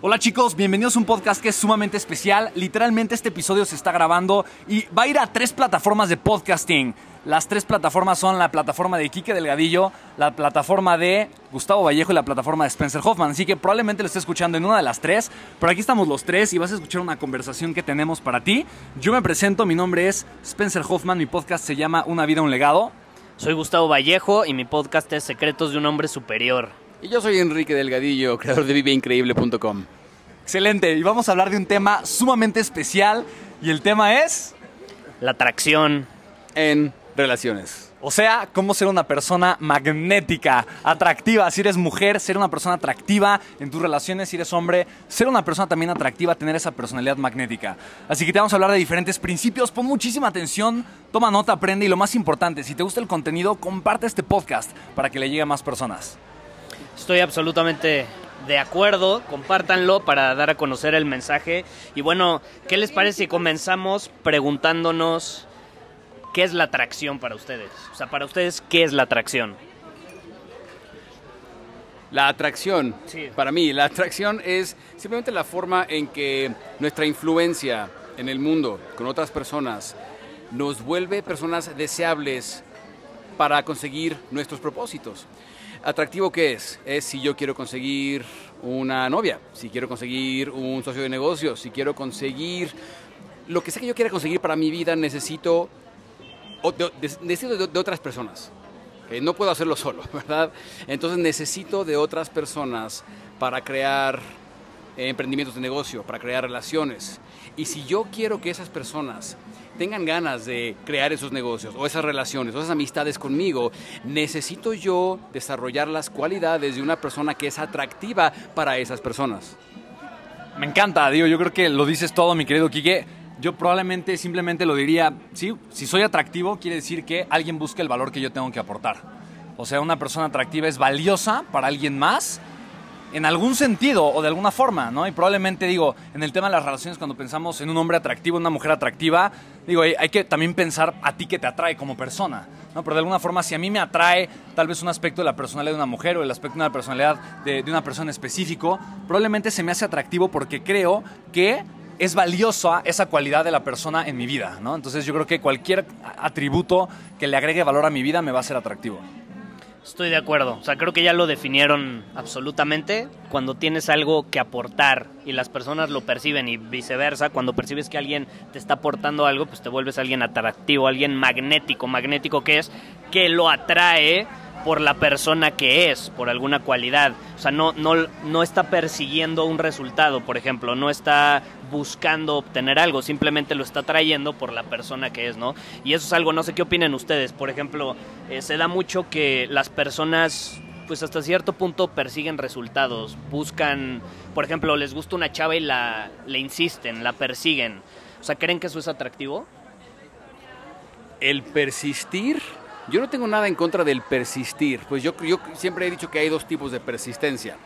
Hola chicos, bienvenidos a un podcast que es sumamente especial. Literalmente este episodio se está grabando y va a ir a tres plataformas de podcasting. Las tres plataformas son la plataforma de Quique Delgadillo, la plataforma de Gustavo Vallejo y la plataforma de Spencer Hoffman. Así que probablemente lo esté escuchando en una de las tres, pero aquí estamos los tres y vas a escuchar una conversación que tenemos para ti. Yo me presento, mi nombre es Spencer Hoffman, mi podcast se llama Una vida, un legado. Soy Gustavo Vallejo y mi podcast es Secretos de un hombre superior. Y yo soy Enrique Delgadillo, creador de viveincreíble.com. Excelente, y vamos a hablar de un tema sumamente especial y el tema es... La atracción. En relaciones. O sea, cómo ser una persona magnética, atractiva. Si eres mujer, ser una persona atractiva en tus relaciones. Si eres hombre, ser una persona también atractiva, tener esa personalidad magnética. Así que te vamos a hablar de diferentes principios. Pon muchísima atención, toma nota, aprende y lo más importante, si te gusta el contenido, comparte este podcast para que le llegue a más personas. Estoy absolutamente de acuerdo, compártanlo para dar a conocer el mensaje. Y bueno, ¿qué les parece si comenzamos preguntándonos qué es la atracción para ustedes? O sea, para ustedes, ¿qué es la atracción? La atracción, para mí, la atracción es simplemente la forma en que nuestra influencia en el mundo con otras personas nos vuelve personas deseables para conseguir nuestros propósitos. ¿Atractivo qué es? Es si yo quiero conseguir una novia, si quiero conseguir un socio de negocios, si quiero conseguir lo que sea que yo quiera conseguir para mi vida, necesito necesito de, otras personas. no puedo hacerlo solo, ¿verdad? Entonces necesito de otras personas para crear emprendimientos de negocio, para crear relaciones. Y si yo quiero que esas personas tengan ganas de crear esos negocios o esas relaciones o esas amistades conmigo, necesito yo desarrollar las cualidades de una persona que es atractiva para esas personas. Me encanta, digo, yo creo que lo dices todo, mi querido Quique. Yo probablemente simplemente lo diría, sí, si soy atractivo quiere decir que alguien busca el valor que yo tengo que aportar. O sea, una persona atractiva es valiosa para alguien más en algún sentido o de alguna forma, ¿no? Y probablemente digo, en el tema de las relaciones, cuando pensamos en un hombre atractivo, una mujer atractiva, digo, hay, que también pensar a ti que te atrae como persona, ¿no? Pero de alguna forma, si a mí me atrae tal vez un aspecto de la personalidad de una mujer o el aspecto de una personalidad de, una persona específico, probablemente se me hace atractivo porque creo que es valiosa esa cualidad de la persona en mi vida, ¿no? Entonces yo creo que cualquier atributo que le agregue valor a mi vida me va a ser atractivo. Estoy de acuerdo. O sea, creo que ya lo definieron absolutamente. Cuando tienes algo que aportar y las personas lo perciben y viceversa, cuando percibes que alguien te está aportando algo, pues te vuelves alguien atractivo, alguien magnético. Magnético que es que lo atrae por la persona que es, por alguna cualidad. O sea, no, no, no está persiguiendo un resultado, por ejemplo, no está buscando obtener algo, simplemente lo está trayendo por la persona que es, ¿no? Y eso es algo, no sé qué opinen ustedes. Por ejemplo, eh, se da mucho que las personas pues hasta cierto punto persiguen resultados, buscan, por ejemplo, les gusta una chava y la le insisten, la persiguen. O sea, ¿creen que eso es atractivo? El persistir yo no tengo nada en contra del persistir, pues yo, yo siempre he dicho que hay dos tipos de persistencia.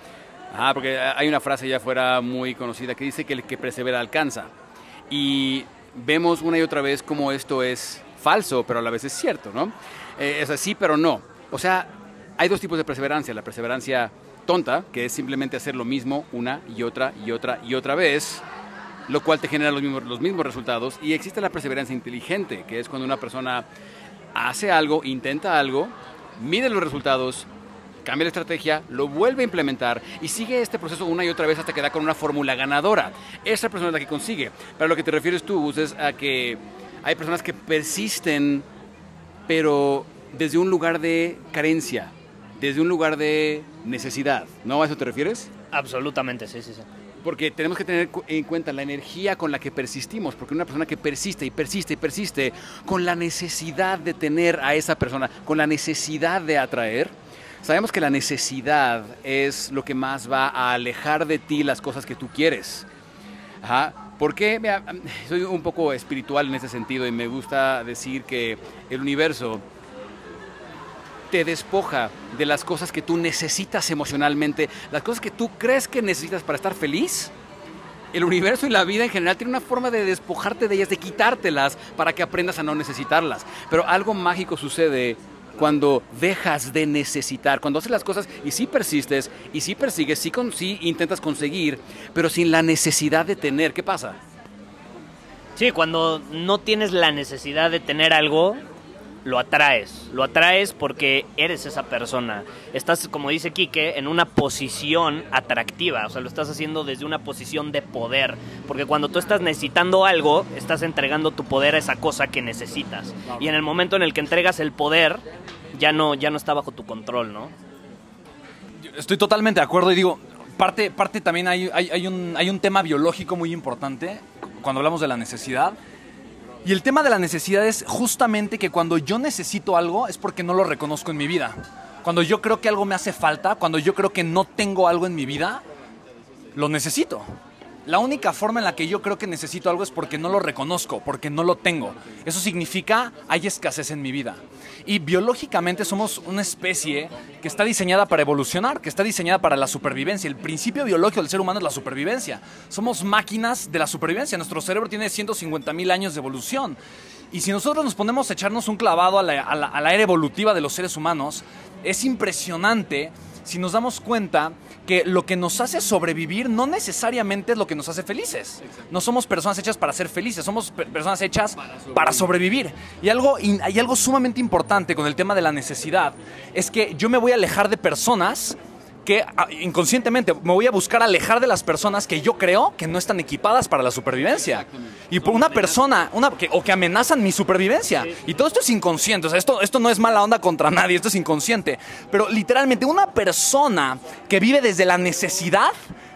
Ah, porque hay una frase ya fuera muy conocida que dice que el que persevera alcanza. Y vemos una y otra vez cómo esto es falso, pero a la vez es cierto, ¿no? Eh, es así, pero no. O sea, hay dos tipos de perseverancia. La perseverancia tonta, que es simplemente hacer lo mismo una y otra y otra y otra vez, lo cual te genera los mismos, los mismos resultados. Y existe la perseverancia inteligente, que es cuando una persona hace algo, intenta algo, mide los resultados, cambia la estrategia, lo vuelve a implementar y sigue este proceso una y otra vez hasta que da con una fórmula ganadora. Esa persona es la que consigue. Pero lo que te refieres tú, es a que hay personas que persisten, pero desde un lugar de carencia, desde un lugar de necesidad. ¿No a eso te refieres? Absolutamente, sí, sí, sí. Porque tenemos que tener en cuenta la energía con la que persistimos, porque una persona que persiste y persiste y persiste con la necesidad de tener a esa persona, con la necesidad de atraer, sabemos que la necesidad es lo que más va a alejar de ti las cosas que tú quieres. Ajá. Porque soy un poco espiritual en ese sentido y me gusta decir que el universo te despoja de las cosas que tú necesitas emocionalmente, las cosas que tú crees que necesitas para estar feliz. El universo y la vida en general tienen una forma de despojarte de ellas, de quitártelas para que aprendas a no necesitarlas. Pero algo mágico sucede cuando dejas de necesitar, cuando haces las cosas y sí persistes y sí persigues, sí, con, sí intentas conseguir, pero sin la necesidad de tener. ¿Qué pasa? Sí, cuando no tienes la necesidad de tener algo, lo atraes. Lo atraes porque eres esa persona. Estás, como dice Quique, en una posición atractiva. O sea, lo estás haciendo desde una posición de poder. Porque cuando tú estás necesitando algo, estás entregando tu poder a esa cosa que necesitas. Y en el momento en el que entregas el poder, ya no, ya no está bajo tu control, ¿no? Estoy totalmente de acuerdo y digo, parte, parte también hay, hay, un, hay un tema biológico muy importante cuando hablamos de la necesidad y el tema de la necesidad es justamente que cuando yo necesito algo es porque no lo reconozco en mi vida. Cuando yo creo que algo me hace falta, cuando yo creo que no tengo algo en mi vida, lo necesito. La única forma en la que yo creo que necesito algo es porque no lo reconozco, porque no lo tengo. Eso significa hay escasez en mi vida. Y biológicamente somos una especie que está diseñada para evolucionar, que está diseñada para la supervivencia. El principio biológico del ser humano es la supervivencia. Somos máquinas de la supervivencia. Nuestro cerebro tiene 150 mil años de evolución. Y si nosotros nos ponemos a echarnos un clavado a la, a la era evolutiva de los seres humanos, es impresionante si nos damos cuenta que lo que nos hace sobrevivir no necesariamente es lo que nos hace felices. No somos personas hechas para ser felices, somos personas hechas para sobrevivir. Y algo, hay algo sumamente importante con el tema de la necesidad, es que yo me voy a alejar de personas que ah, inconscientemente me voy a buscar alejar de las personas que yo creo que no están equipadas para la supervivencia. Y por una persona, una, que, o que amenazan mi supervivencia. Y todo esto es inconsciente. O sea, esto, esto no es mala onda contra nadie, esto es inconsciente. Pero literalmente, una persona que vive desde la necesidad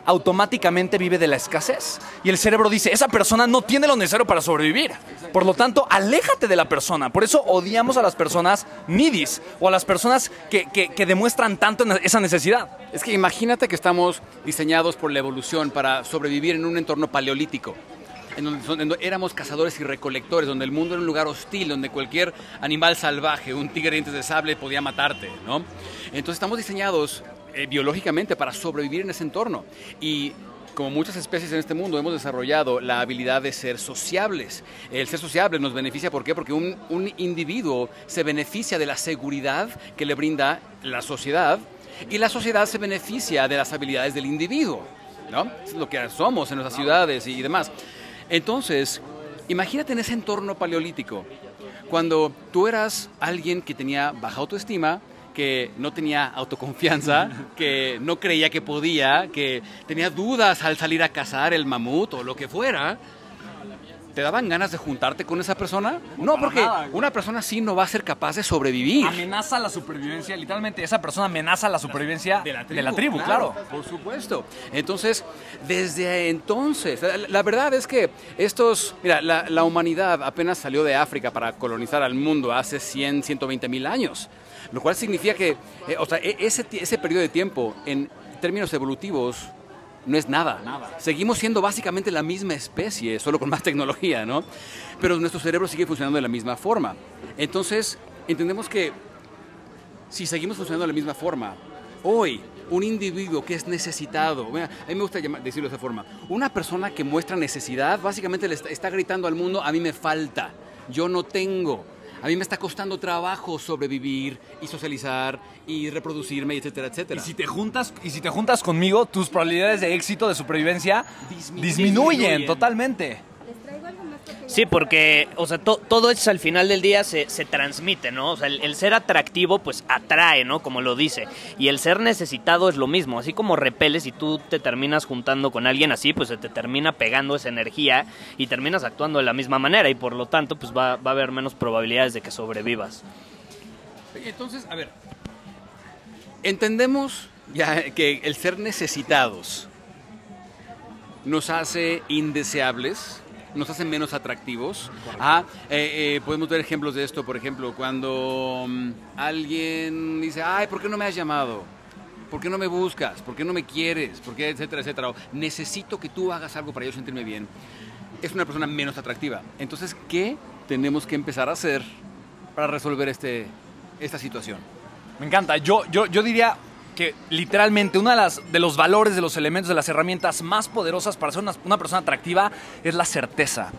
automáticamente vive de la escasez. Y el cerebro dice, esa persona no tiene lo necesario para sobrevivir. Por lo tanto, aléjate de la persona. Por eso odiamos a las personas needies o a las personas que, que demuestran tanto esa necesidad. Es que imagínate que estamos diseñados por la evolución para sobrevivir en un entorno paleolítico. En donde, éramos cazadores y recolectores, donde el mundo era un lugar hostil, donde cualquier animal salvaje, un tigre dientes de sable podía matarte, ¿no? Entonces estamos diseñados eh, biológicamente para sobrevivir en ese entorno. Y como muchas especies en este mundo, hemos desarrollado la habilidad de ser sociables. El ser sociable nos beneficia, ¿por qué? Porque un, un individuo se beneficia de la seguridad que le brinda la sociedad y la sociedad se beneficia de las habilidades del individuo, ¿no? Es lo que somos en nuestras ciudades y demás. Entonces, imagínate en ese entorno paleolítico, cuando tú eras alguien que tenía baja autoestima, que no tenía autoconfianza, que no creía que podía, que tenía dudas al salir a cazar el mamut o lo que fuera, ¿te daban ganas de juntarte con esa persona? No, porque una persona así no va a ser capaz de sobrevivir. Amenaza la supervivencia, literalmente esa persona amenaza la supervivencia de la tribu, claro, Por supuesto. Entonces, desde entonces, la, verdad es que estos, mira, la, la humanidad apenas salió de África para colonizar al mundo hace 100, 120 mil años. Lo cual significa que, eh, o sea, e, ese, ese periodo de tiempo, en términos evolutivos, no es nada. nada. Seguimos siendo básicamente la misma especie, solo con más tecnología, ¿no? Pero nuestro cerebro sigue funcionando de la misma forma. Entonces, entendemos que si seguimos funcionando de la misma forma, hoy un individuo que es necesitado, a mí me gusta decirlo de esa forma, una persona que muestra necesidad, básicamente le está, está gritando al mundo, a mí me falta, yo no tengo, a mí me está costando trabajo sobrevivir y socializar y reproducirme, etcétera, etcétera. Y si te juntas, y si te juntas conmigo, tus probabilidades de éxito, de supervivencia, Dismi- disminuyen, disminuyen. totalmente. Les traigo algo más porque Sí, porque, o sea, to- todo eso al final del día se, se transmite, ¿no? O sea, el, el ser atractivo, pues atrae, ¿no? Como lo dice. Y el ser necesitado es lo mismo. Así como repeles y tú te terminas juntando con alguien así, pues se te termina pegando esa energía y terminas actuando de la misma manera. Y por lo tanto, pues va, va a haber menos probabilidades de que sobrevivas. Entonces, a ver, entendemos ya que el ser necesitados nos hace indeseables, nos hace menos atractivos. Ah, eh, eh, podemos ver ejemplos de esto, por ejemplo, cuando mm, alguien dice, ay, ¿por qué no me has llamado? ¿Por qué no me buscas? ¿Por qué no me quieres? ¿Por qué? Etcétera, etcétera. Necesito que tú hagas algo para yo sentirme bien. Es una persona menos atractiva. Entonces, ¿qué tenemos que empezar a hacer para resolver este, esta situación? Me encanta. Yo, yo, yo diría que literalmente uno de, las, de los valores, de los elementos, de las herramientas más poderosas para ser una, una persona atractiva es la certeza.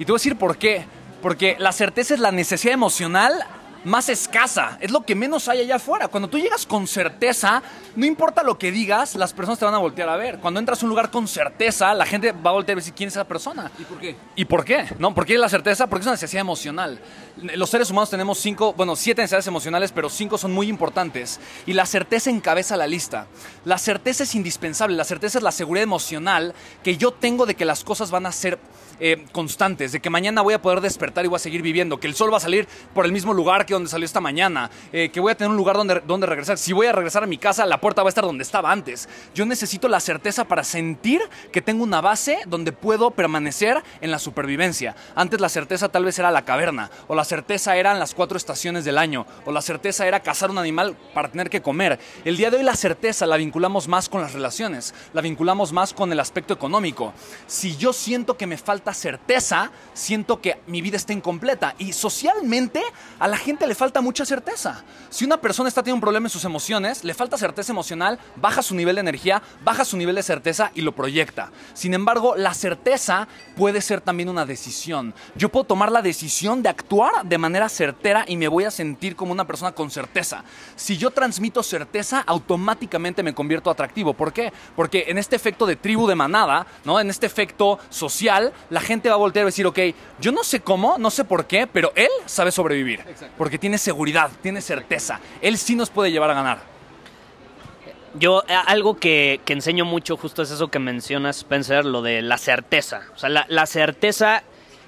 Y te voy a decir por qué. Porque la certeza es la necesidad emocional más escasa, es lo que menos hay allá afuera. Cuando tú llegas con certeza, no importa lo que digas, las personas te van a voltear a ver. Cuando entras a un lugar con certeza, la gente va a voltear a ver si quién es esa persona. ¿Y por qué? ¿Y por qué? ¿No? ¿Por qué la certeza? Porque es una necesidad emocional. Los seres humanos tenemos cinco, bueno, siete necesidades emocionales, pero cinco son muy importantes. Y la certeza encabeza la lista. La certeza es indispensable. La certeza es la seguridad emocional que yo tengo de que las cosas van a ser eh, constantes, de que mañana voy a poder despertar y voy a seguir viviendo, que el sol va a salir por el mismo lugar que donde salió esta mañana, eh, que voy a tener un lugar donde, donde regresar. Si voy a regresar a mi casa, la puerta va a estar donde estaba antes. Yo necesito la certeza para sentir que tengo una base donde puedo permanecer en la supervivencia. Antes la certeza tal vez era la caverna, o la certeza eran las cuatro estaciones del año, o la certeza era cazar un animal para tener que comer. El día de hoy la certeza la vinculamos más con las relaciones, la vinculamos más con el aspecto económico. Si yo siento que me falta certeza, siento que mi vida está incompleta. Y socialmente a la gente le falta mucha certeza. Si una persona está teniendo un problema en sus emociones, le falta certeza emocional, baja su nivel de energía, baja su nivel de certeza y lo proyecta. Sin embargo, la certeza puede ser también una decisión. Yo puedo tomar la decisión de actuar de manera certera y me voy a sentir como una persona con certeza. Si yo transmito certeza, automáticamente me convierto atractivo. ¿Por qué? Porque en este efecto de tribu de manada, ¿no? En este efecto social, la gente va a voltear y decir, ok, yo no sé cómo, no sé por qué, pero él sabe sobrevivir. Porque tiene seguridad, tiene certeza. Él sí nos puede llevar a ganar. Yo, eh, algo que, que enseño mucho justo es eso que mencionas, Spencer, lo de la certeza. O sea, la, la certeza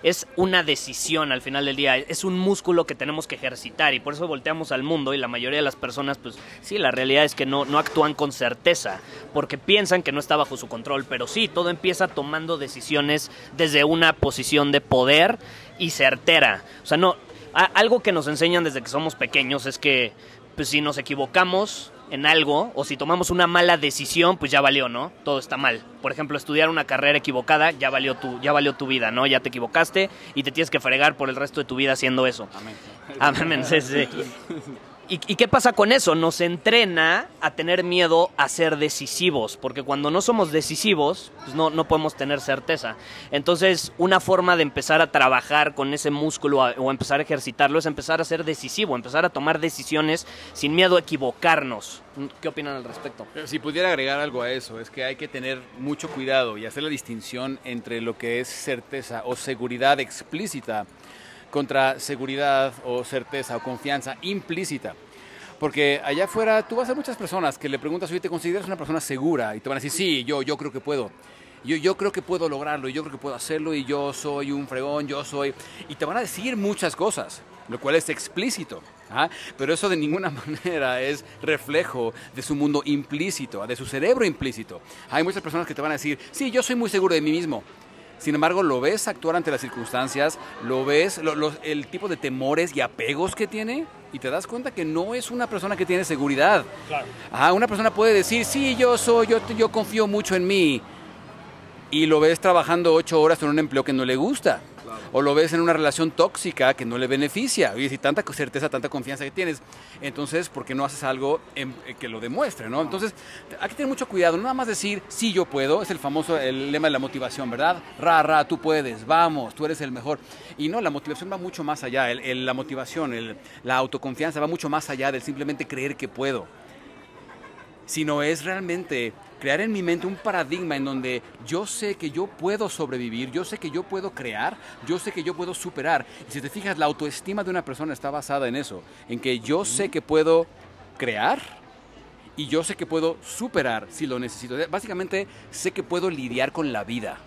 es una decisión al final del día, es un músculo que tenemos que ejercitar y por eso volteamos al mundo y la mayoría de las personas, pues sí, la realidad es que no, no actúan con certeza, porque piensan que no está bajo su control, pero sí, todo empieza tomando decisiones desde una posición de poder y certera. O sea, no, algo que nos enseñan desde que somos pequeños es que pues si nos equivocamos en algo o si tomamos una mala decisión, pues ya valió, ¿no? Todo está mal. Por ejemplo, estudiar una carrera equivocada, ya valió tu, ya valió tu vida, ¿no? Ya te equivocaste y te tienes que fregar por el resto de tu vida haciendo eso. Amén. Amén, sí, sí. ¿Y, qué pasa con eso? Nos entrena a tener miedo a ser decisivos, porque cuando no somos decisivos, pues no, no podemos tener certeza. Entonces, una forma de empezar a trabajar con ese músculo o empezar a ejercitarlo es empezar a ser decisivo, empezar a tomar decisiones sin miedo a equivocarnos. ¿Qué opinan al respecto? Si pudiera agregar algo a eso, es que hay que tener mucho cuidado y hacer la distinción entre lo que es certeza o seguridad explícita contra seguridad o certeza o confianza implícita. Porque allá afuera tú vas a muchas personas que le preguntas, oye, ¿te consideras una persona segura? Y te van a decir, sí, yo, yo creo que puedo. Yo, yo creo que puedo lograrlo, yo creo que puedo hacerlo y yo soy un fregón, yo soy... Y te van a decir muchas cosas, lo cual es explícito. ¿ah? Pero eso de ninguna manera es reflejo de su mundo implícito, de su cerebro implícito. Hay muchas personas que te van a decir, sí, yo soy muy seguro de mí mismo. Sin embargo, lo ves actuar ante las circunstancias, lo ves, lo- el tipo de temores y apegos que tiene, y te das cuenta que no es una persona que tiene seguridad. Ajá, una persona puede decir, sí, yo soy, yo, yo confío mucho en mí, y lo ves trabajando ocho horas en un empleo que no le gusta. O lo ves en una relación tóxica que no le beneficia. Y si tanta certeza, tanta confianza que tienes, entonces, ¿por qué no haces algo eh, que lo demuestre? ¿no? Entonces, hay que tener mucho cuidado, no nada más decir, sí, yo puedo, es el famoso el lema de la motivación, ¿verdad? Ra, ra, tú puedes, vamos, tú eres el mejor. Y no, la motivación va mucho más allá, la motivación, la autoconfianza va mucho más allá del simplemente creer que puedo sino es realmente crear en mi mente un paradigma en donde yo sé que yo puedo sobrevivir, yo sé que yo puedo crear, yo sé que yo puedo superar. Y si te fijas, la autoestima de una persona está basada en eso, en que yo sé que puedo crear y yo sé que puedo superar si lo necesito. Básicamente, sé que puedo lidiar con la vida.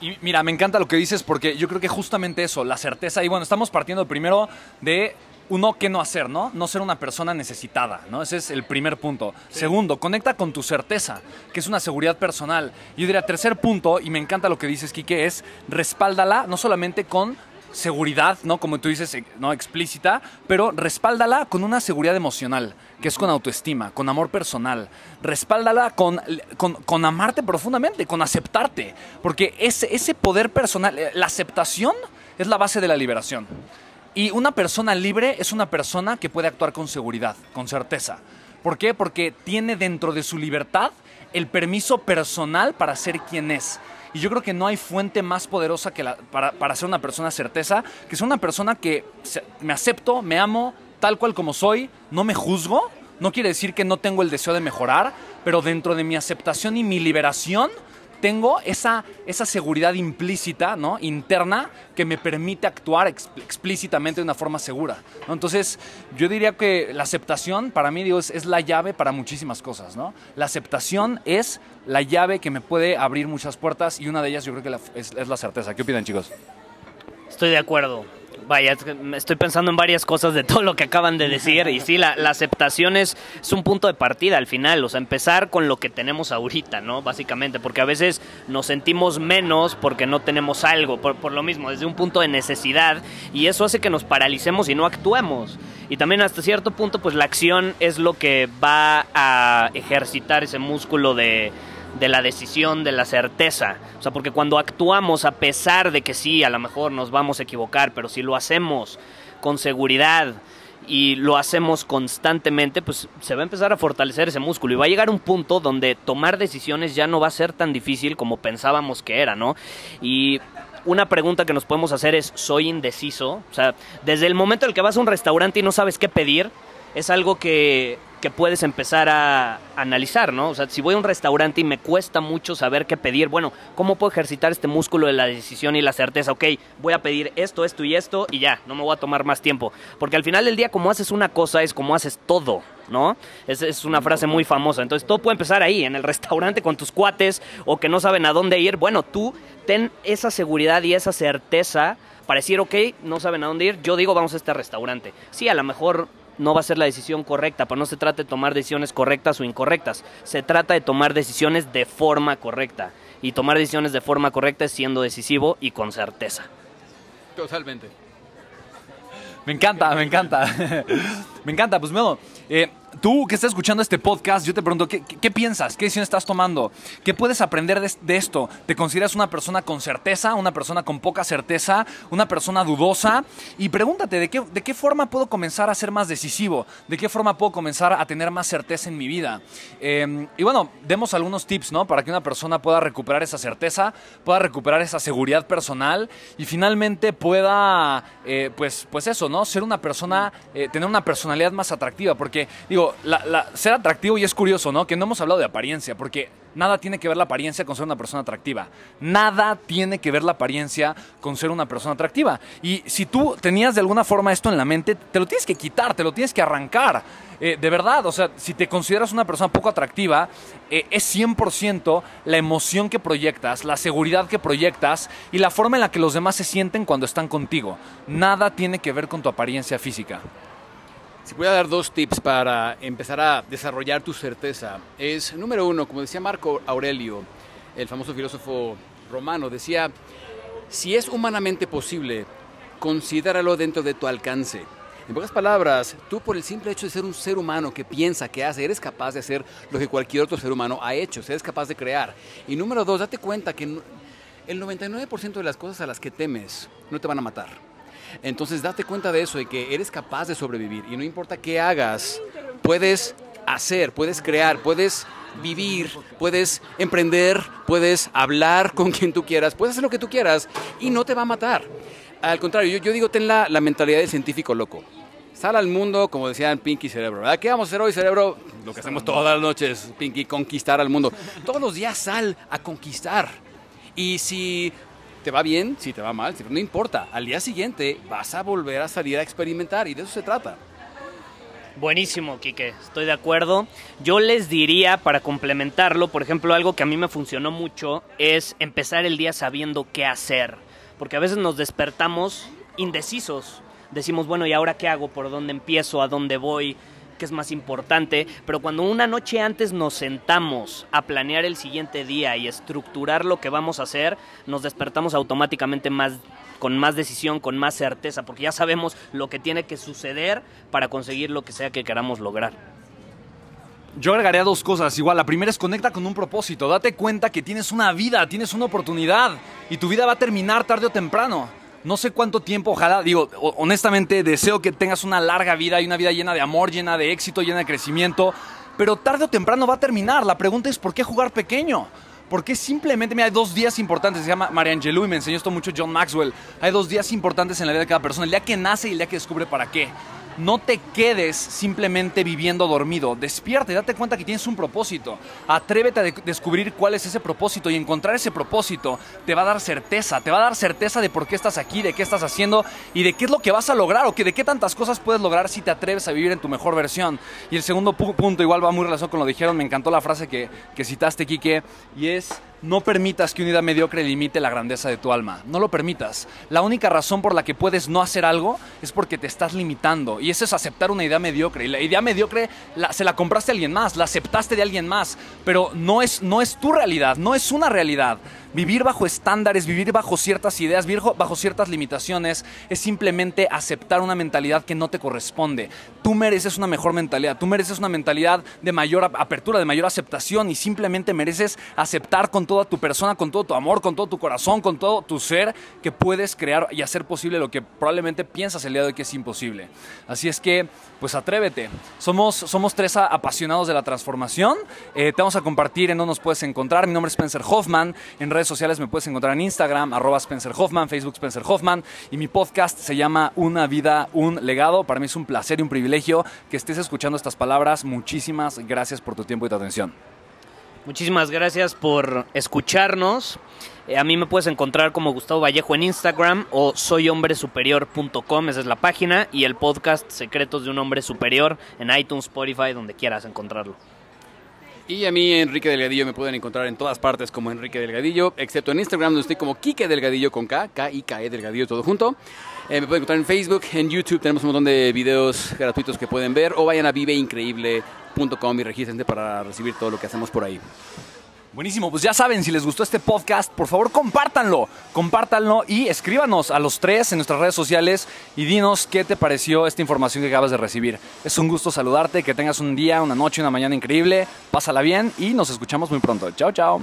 Y mira, me encanta lo que dices porque yo creo que justamente eso, la certeza, y bueno, estamos partiendo primero de uno, ¿qué no hacer, no? No ser una persona necesitada, ¿no? Ese es el primer punto. Segundo, conecta con tu certeza, que es una seguridad personal. Yo diría, tercer punto, y me encanta lo que dices, Quique, es respáldala no solamente con seguridad, ¿no? Como tú dices, eh, no explícita, pero respáldala con una seguridad emocional, que es con autoestima, con amor personal. Respáldala con, con, amarte profundamente, con aceptarte, porque ese, ese poder personal, eh, la aceptación es la base de la liberación. Y una persona libre es una persona que puede actuar con seguridad, con certeza. ¿Por qué? Porque tiene dentro de su libertad el permiso personal para ser quien es. Y yo creo que no hay fuente más poderosa que para, para, ser una persona certeza, que ser una persona que me acepto, me amo, tal cual como soy, no me juzgo. No quiere decir que no tengo el deseo de mejorar, pero dentro de mi aceptación y mi liberación, tengo esa, esa seguridad implícita, ¿no? interna, que me permite actuar explícitamente de una forma segura. Entonces, yo diría que la aceptación, para mí, digo, es, la llave para muchísimas cosas. ¿no? La aceptación es la llave que me puede abrir muchas puertas y una de ellas yo creo que es, es la certeza. ¿Qué opinan, chicos? Estoy de acuerdo vaya, estoy pensando en varias cosas de todo lo que acaban de decir y sí, la, aceptación es, un punto de partida al final, o sea, empezar con lo que tenemos ahorita, ¿no? Básicamente, porque a veces nos sentimos menos porque no tenemos algo, por, lo mismo, desde un punto de necesidad y eso hace que nos paralicemos y no actuemos. Y también hasta cierto punto, pues la acción es lo que va a ejercitar ese músculo de de la decisión, de la certeza. O sea, porque cuando actuamos, a pesar de que sí, a lo mejor nos vamos a equivocar, pero si lo hacemos con seguridad y lo hacemos constantemente, pues se va a empezar a fortalecer ese músculo y va a llegar un punto donde tomar decisiones ya no va a ser tan difícil como pensábamos que era, ¿no? Y una pregunta que nos podemos hacer es, ¿soy indeciso? O sea, desde el momento en el que vas a un restaurante y no sabes qué pedir, es algo que que puedes empezar a analizar, ¿no? O sea, si voy a un restaurante y me cuesta mucho saber qué pedir, bueno, ¿cómo puedo ejercitar este músculo de la decisión y la certeza? Ok, voy a pedir esto, esto y esto y ya, no me voy a tomar más tiempo. Porque al final del día, como haces una cosa, es como haces todo, ¿no? Es, es una frase muy famosa. Entonces, todo puede empezar ahí, en el restaurante con tus cuates o que no saben a dónde ir. Bueno, tú ten esa seguridad y esa certeza para decir, ok, no saben a dónde ir, yo digo, vamos a este restaurante. Sí, a lo mejor no va a ser la decisión correcta, pero no se trata de tomar decisiones correctas o incorrectas, se trata de tomar decisiones de forma correcta. Y tomar decisiones de forma correcta es siendo decisivo y con certeza. Totalmente. Me encanta, me encanta. me encanta, pues bueno, eh, tú que estás escuchando este podcast, yo te pregunto, ¿qué, piensas? ¿Qué decisión estás tomando? ¿Qué puedes aprender de, esto? ¿Te consideras una persona con certeza, una persona con poca certeza, una persona dudosa? Y pregúntate, ¿de qué, de qué forma puedo comenzar a ser más decisivo? ¿De qué forma puedo comenzar a tener más certeza en mi vida? Em, y bueno, demos algunos tips, ¿no? Para que una persona pueda recuperar esa certeza, pueda recuperar esa seguridad personal y finalmente pueda, eh, pues, pues eso, ¿no? Ser una persona, eh, tener una personalidad más atractiva. Porque, digo, ser atractivo y es curioso, ¿no? Que no hemos hablado de apariencia, porque nada tiene que ver la apariencia con ser una persona atractiva. Nada tiene que ver la apariencia con ser una persona atractiva. Y si tú tenías de alguna forma esto en la mente, te lo tienes que quitar, te lo tienes que arrancar. Eh, de verdad, o sea, si te consideras una persona poco atractiva, eh, es 100% la emoción que proyectas, la seguridad que proyectas y la forma en la que los demás se sienten cuando están contigo. Nada tiene que ver con tu apariencia física. Si voy a dar dos tips para empezar a desarrollar tu certeza, es número uno, como decía Marco Aurelio, el famoso filósofo romano, decía, si es humanamente posible, considéralo dentro de tu alcance. En pocas palabras, tú por el simple hecho de ser un ser humano que piensa, que hace, eres capaz de hacer lo que cualquier otro ser humano ha hecho, eres capaz de crear. Y número dos, date cuenta que el 99% de las cosas a las que temes no te van a matar. Entonces date cuenta de eso, de que eres capaz de sobrevivir y no importa qué hagas, puedes hacer, puedes crear, puedes vivir, puedes emprender, puedes hablar con quien tú quieras, puedes hacer lo que tú quieras y no te va a matar. Al contrario, yo, digo, ten la, la mentalidad del científico loco. Sal al mundo, como decían Pinky Cerebro. ¿verdad? ¿Qué vamos a hacer hoy, Cerebro? Lo que hacemos todas las noches, Pinky, conquistar al mundo. Todos los días sal a conquistar. Y si te va bien, si te va mal, no importa. Al día siguiente vas a volver a salir a experimentar y de eso se trata. Buenísimo, Quique, estoy de acuerdo. Yo les diría, para complementarlo, por ejemplo, algo que a mí me funcionó mucho es empezar el día sabiendo qué hacer. Porque a veces nos despertamos indecisos. Decimos, bueno, ¿y ahora qué hago? ¿Por dónde empiezo? ¿A dónde voy? ¿Qué es más importante? Pero cuando una noche antes nos sentamos a planear el siguiente día y estructurar lo que vamos a hacer, nos despertamos automáticamente más con más decisión, con más certeza, porque ya sabemos lo que tiene que suceder para conseguir lo que sea que queramos lograr. Yo agregaría dos cosas. Igual, la primera es conecta con un propósito. Date cuenta que tienes una vida, tienes una oportunidad y tu vida va a terminar tarde o temprano. No sé cuánto tiempo, ojalá, digo, honestamente deseo que tengas una larga vida y una vida llena de amor, llena de éxito, llena de crecimiento, pero tarde o temprano va a terminar. La pregunta es, ¿por qué jugar pequeño? Porque simplemente, mira, hay dos días importantes, se llama María Angelou y me enseñó esto mucho John Maxwell. Hay dos días importantes en la vida de cada persona, el día que nace y el día que descubre para qué. No te quedes simplemente viviendo dormido. Despierta y date cuenta que tienes un propósito. Atrévete a descubrir cuál es ese propósito y encontrar ese propósito te va a dar certeza. Te va a dar certeza de por qué estás aquí, de qué estás haciendo y de qué es lo que vas a lograr o que de qué tantas cosas puedes lograr si te atreves a vivir en tu mejor versión. Y el segundo punto, igual va muy relacionado con lo que dijeron, me encantó la frase que, que citaste, Quique, y es no permitas que una idea mediocre limite la grandeza de tu alma. No lo permitas. La única razón por la que puedes no hacer algo es porque te estás limitando. Y eso es aceptar una idea mediocre. Y la idea mediocre se la compraste a alguien más, la aceptaste de alguien más. Pero no es, no es tu realidad, no es una realidad. Vivir bajo estándares, vivir bajo ciertas ideas, vivir bajo ciertas limitaciones, es simplemente aceptar una mentalidad que no te corresponde. Tú mereces una mejor mentalidad, tú mereces una mentalidad de mayor apertura, de mayor aceptación y simplemente mereces aceptar con toda tu persona, con todo tu amor, con todo tu corazón, con todo tu ser, que puedes crear y hacer posible lo que probablemente piensas el día de hoy que es imposible. Así es que, pues atrévete. Somos, somos tres apasionados de la transformación. Eh, te vamos a compartir en dónde nos puedes encontrar. Mi nombre es Spencer Hoffman. Sociales me puedes encontrar en Instagram, arroba Spencer Hoffman, Facebook Spencer Hoffman. Y mi podcast se llama Una vida, un legado. Para mí es un placer y un privilegio que estés escuchando estas palabras. Muchísimas gracias por tu tiempo y tu atención. Muchísimas gracias por escucharnos. Eh, a mí me puedes encontrar como Gustavo Vallejo en Instagram o soyhombresuperior.com, esa es la página, y el podcast Secretos de un Hombre Superior en iTunes, Spotify, donde quieras encontrarlo. Y a mí, Enrique Delgadillo, me pueden encontrar en todas partes como Enrique Delgadillo, excepto en Instagram, donde estoy como Kike Delgadillo con K, K-I-K-E Delgadillo, todo junto. Eh, me pueden encontrar en Facebook, en YouTube, tenemos un montón de videos gratuitos que pueden ver, o vayan a viveincreíble.com y regístrense para recibir todo lo que hacemos por ahí. Buenísimo, pues ya saben, si les gustó este podcast, por favor compártanlo, compártanlo y escríbanos a los tres en nuestras redes sociales y dinos qué te pareció esta información que acabas de recibir. Es un gusto saludarte, que tengas un día, una noche, una mañana increíble, pásala bien y nos escuchamos muy pronto. Chao, chao.